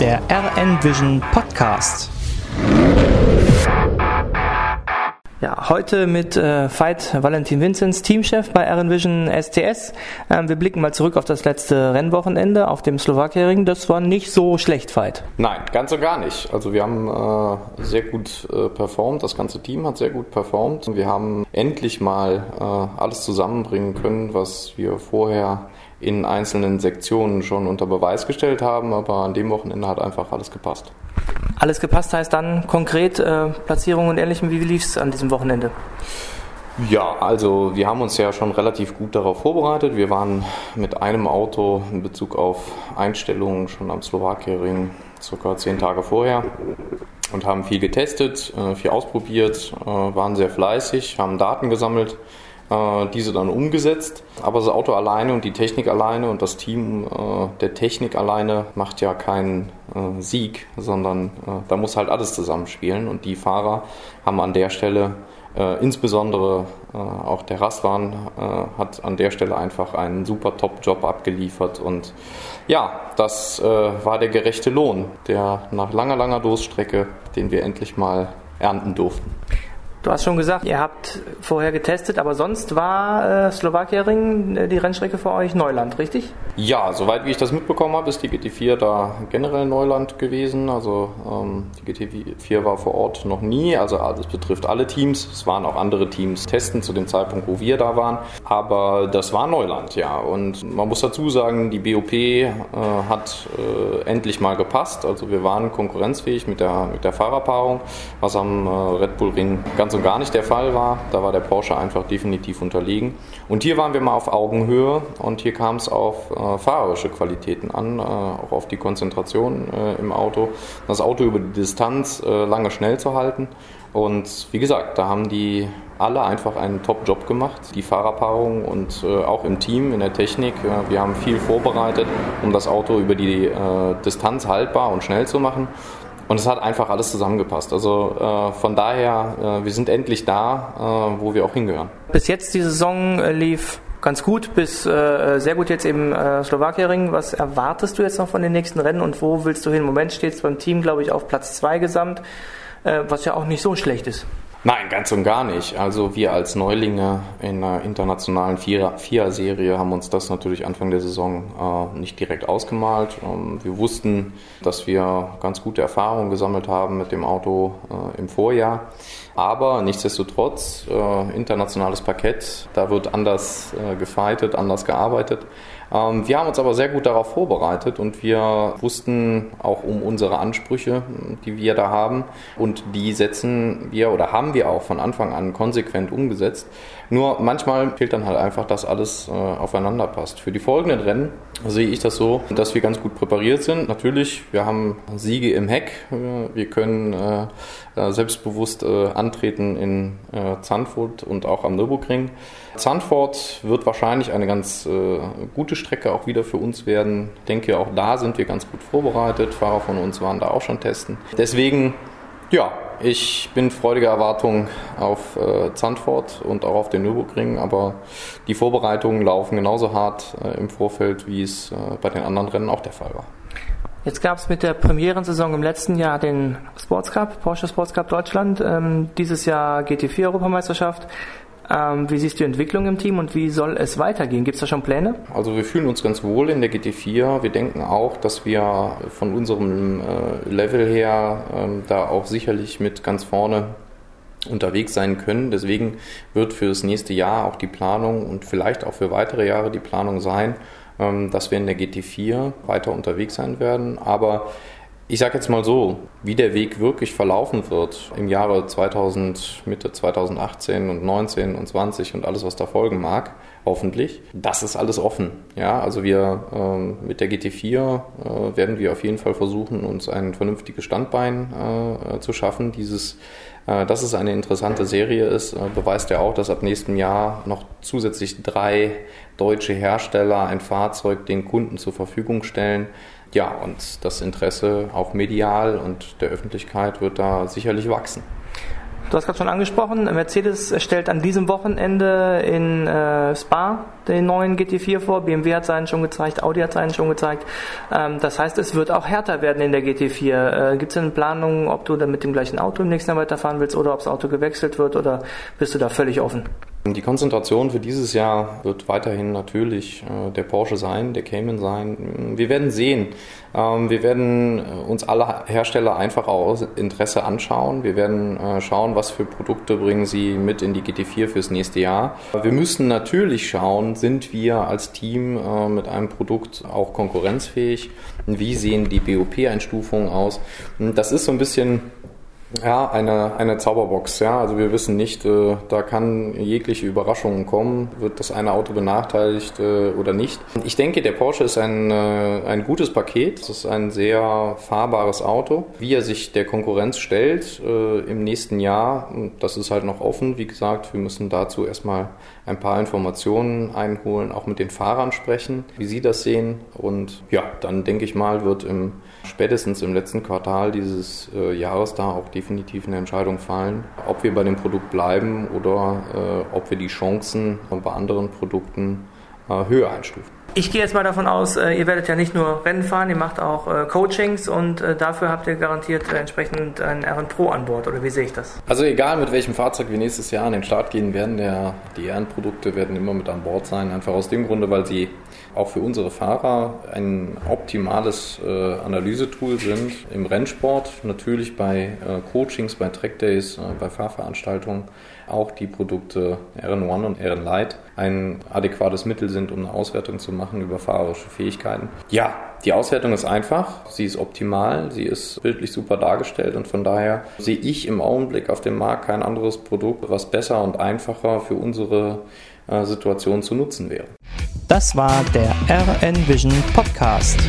der RN Vision Podcast. Ja, heute mit äh, Veit Valentin Vinzenz, Teamchef bei Vision STS. Ähm, wir blicken mal zurück auf das letzte Rennwochenende auf dem Slowakiering. Das war nicht so schlecht, Veit. Nein, ganz und gar nicht. Also wir haben äh, sehr gut äh, performt, das ganze Team hat sehr gut performt. Wir haben endlich mal äh, alles zusammenbringen können, was wir vorher in einzelnen Sektionen schon unter Beweis gestellt haben, aber an dem Wochenende hat einfach alles gepasst. Alles gepasst heißt dann konkret äh, Platzierung und ähnlichem. Wie lief es an diesem Wochenende? Ja, also wir haben uns ja schon relativ gut darauf vorbereitet. Wir waren mit einem Auto in Bezug auf Einstellungen schon am Slowakiering circa zehn Tage vorher und haben viel getestet, äh, viel ausprobiert, äh, waren sehr fleißig, haben Daten gesammelt äh, diese dann umgesetzt. Aber das Auto alleine und die Technik alleine und das Team äh, der Technik alleine macht ja keinen äh, Sieg, sondern äh, da muss halt alles zusammenspielen. Und die Fahrer haben an der Stelle äh, insbesondere äh, auch der Raswan äh, hat an der Stelle einfach einen super Top-Job abgeliefert und ja, das war der gerechte Lohn, der nach langer, langer Durststrecke, den wir endlich mal ernten durften. Du hast schon gesagt, ihr habt vorher getestet, aber sonst war äh, Slowakia-Ring äh, die Rennstrecke für euch Neuland, richtig? Ja, soweit wie ich das mitbekommen habe, ist die GT4 da generell Neuland gewesen. Also ähm, die GT4 war vor Ort noch nie. Also das betrifft alle Teams. Es waren auch andere Teams testen zu dem Zeitpunkt, wo wir da waren. Aber das war Neuland, ja. Und man muss dazu sagen, die BOP äh, hat äh, endlich mal gepasst. Also wir waren konkurrenzfähig mit der, mit der Fahrerpaarung, was am äh, Red Bull Ring ganz ganz und gar nicht der Fall war. Da war der Porsche einfach definitiv unterlegen. Und hier waren wir mal auf Augenhöhe und hier kam es auf äh, fahrerische Qualitäten an, äh, auch auf die Konzentration äh, im Auto, das Auto über die Distanz äh, lange schnell zu halten. Und wie gesagt, da haben die alle einfach einen Top-Job gemacht, die Fahrerpaarung und äh, auch im Team, in der Technik. wir haben viel vorbereitet, um das Auto über die äh, Distanz haltbar und schnell zu machen. Und es hat einfach alles zusammengepasst. Also äh, von daher, äh, wir sind endlich da, äh, wo wir auch hingehören. Bis jetzt die Saison äh, lief ganz gut, bis äh, sehr gut jetzt im äh, Slowakia-Ring. Was erwartest du jetzt noch von den nächsten Rennen und wo willst du hin? Im Moment steht es beim Team, glaube ich, auf Platz 2 gesamt, äh, was ja auch nicht so schlecht ist. Nein, ganz und gar nicht. Also wir als Neulinge in einer internationalen Vierer-Serie haben uns das natürlich Anfang der Saison äh, nicht direkt ausgemalt. Ähm, wir wussten, dass wir ganz gute Erfahrungen gesammelt haben mit dem Auto äh, im Vorjahr. Aber nichtsdestotrotz, äh, internationales Parkett, da wird anders äh, gefightet, anders gearbeitet. Ähm, wir haben uns aber sehr gut darauf vorbereitet und wir wussten auch um unsere Ansprüche, die wir da haben. Und die setzen wir oder haben wir auch von Anfang an konsequent umgesetzt. Nur manchmal fehlt dann halt einfach, dass alles äh, aufeinander passt. Für die folgenden Rennen sehe ich das so, dass wir ganz gut präpariert sind. Natürlich, wir haben Siege im Heck. Wir können äh, äh selbstbewusst äh, antreten in äh, Zandvoort und auch am Nürburgring. Zandvoort wird wahrscheinlich eine ganz äh, gute Strecke auch wieder für uns werden. Ich denke, auch da sind wir ganz gut vorbereitet. Fahrer von uns waren da auch schon testen. Deswegen, ja, ich bin freudiger Erwartung auf äh, Zandvoort und auch auf den Nürburgring, aber die Vorbereitungen laufen genauso hart äh, im Vorfeld, wie es äh, bei den anderen Rennen auch der Fall war. Jetzt gab es mit der Premierensaison im letzten Jahr den Sports Cup, Porsche Sports Cup Deutschland, ähm, dieses Jahr GT4 Europameisterschaft. Ähm, wie siehst du die Entwicklung im Team und wie soll es weitergehen? Gibt es da schon Pläne? Also wir fühlen uns ganz wohl in der GT4. Wir denken auch, dass wir von unserem äh, Level her äh, da auch sicherlich mit ganz vorne unterwegs sein können. Deswegen wird für das nächste Jahr auch die Planung und vielleicht auch für weitere Jahre die Planung sein, ähm, dass wir in der GT4 weiter unterwegs sein werden. Aber ich sage jetzt mal so, wie der Weg wirklich verlaufen wird im Jahre 2000, Mitte 2018 und 19 und 20 und alles, was da folgen mag, hoffentlich, das ist alles offen. Ja, also wir ähm, mit der GT4 äh, werden wir auf jeden Fall versuchen, uns ein vernünftiges Standbein äh, zu schaffen. Dieses, dass es eine interessante Serie ist, äh, beweist ja auch, dass ab nächstem Jahr noch zusätzlich drei deutsche Hersteller ein Fahrzeug den Kunden zur Verfügung stellen ja, und das Interesse auch medial und der Öffentlichkeit wird da sicherlich wachsen. Du hast gerade schon angesprochen, Mercedes stellt an diesem Wochenende in äh, Spa den neuen GT4 vor. BMW hat seinen schon gezeigt, Audi hat seinen schon gezeigt. Ähm, das heißt, es wird auch härter werden in der GT4. Äh, Gibt es denn Planungen, ob du dann mit dem gleichen Auto im nächsten Jahr weiterfahren willst oder ob das Auto gewechselt wird oder bist du da völlig offen? Die Konzentration für dieses Jahr wird weiterhin natürlich äh, der Porsche sein, der Cayman sein. Wir werden sehen. Ähm, wir werden äh, uns alle Hersteller einfach aus Interesse anschauen. Wir werden äh, schauen, was für Produkte bringen sie mit in die GT4 fürs nächste Jahr. Wir müssen natürlich schauen, sind wir als Team mit einem Produkt auch konkurrenzfähig? Wie sehen die BOP-Einstufungen aus? Das ist so ein bisschen ja, eine, eine Zauberbox, ja. Also wir wissen nicht, äh, da kann jegliche Überraschungen kommen. Wird das eine Auto benachteiligt äh, oder nicht? Ich denke, der Porsche ist ein, äh, ein gutes Paket. Es ist ein sehr fahrbares Auto. Wie er sich der Konkurrenz stellt äh, im nächsten Jahr, das ist halt noch offen. Wie gesagt, wir müssen dazu erstmal ein paar Informationen einholen, auch mit den Fahrern sprechen, wie sie das sehen. Und ja, dann denke ich mal, wird im spätestens im letzten Quartal dieses äh, Jahres da auch definitiv eine Entscheidung fallen, ob wir bei dem Produkt bleiben oder äh, ob wir die Chancen bei anderen Produkten äh, höher einstufen. Ich gehe jetzt mal davon aus, äh, ihr werdet ja nicht nur Rennen fahren, ihr macht auch äh, Coachings und äh, dafür habt ihr garantiert entsprechend ein RN Pro an Bord, oder wie sehe ich das? Also egal mit welchem Fahrzeug wir nächstes Jahr an den Start gehen werden, der, die RN-Produkte werden immer mit an Bord sein, einfach aus dem Grunde, weil sie auch für unsere Fahrer ein optimales äh, Analysetool sind im Rennsport, natürlich bei äh, Coachings, bei Trackdays, äh, bei Fahrveranstaltungen auch die Produkte RN1 und RN Lite ein adäquates Mittel sind, um eine Auswertung zu machen über fahrerische Fähigkeiten. Ja, die Auswertung ist einfach, sie ist optimal, sie ist bildlich super dargestellt und von daher sehe ich im Augenblick auf dem Markt kein anderes Produkt, was besser und einfacher für unsere äh, Situation zu nutzen wäre. Das war der RN Vision Podcast.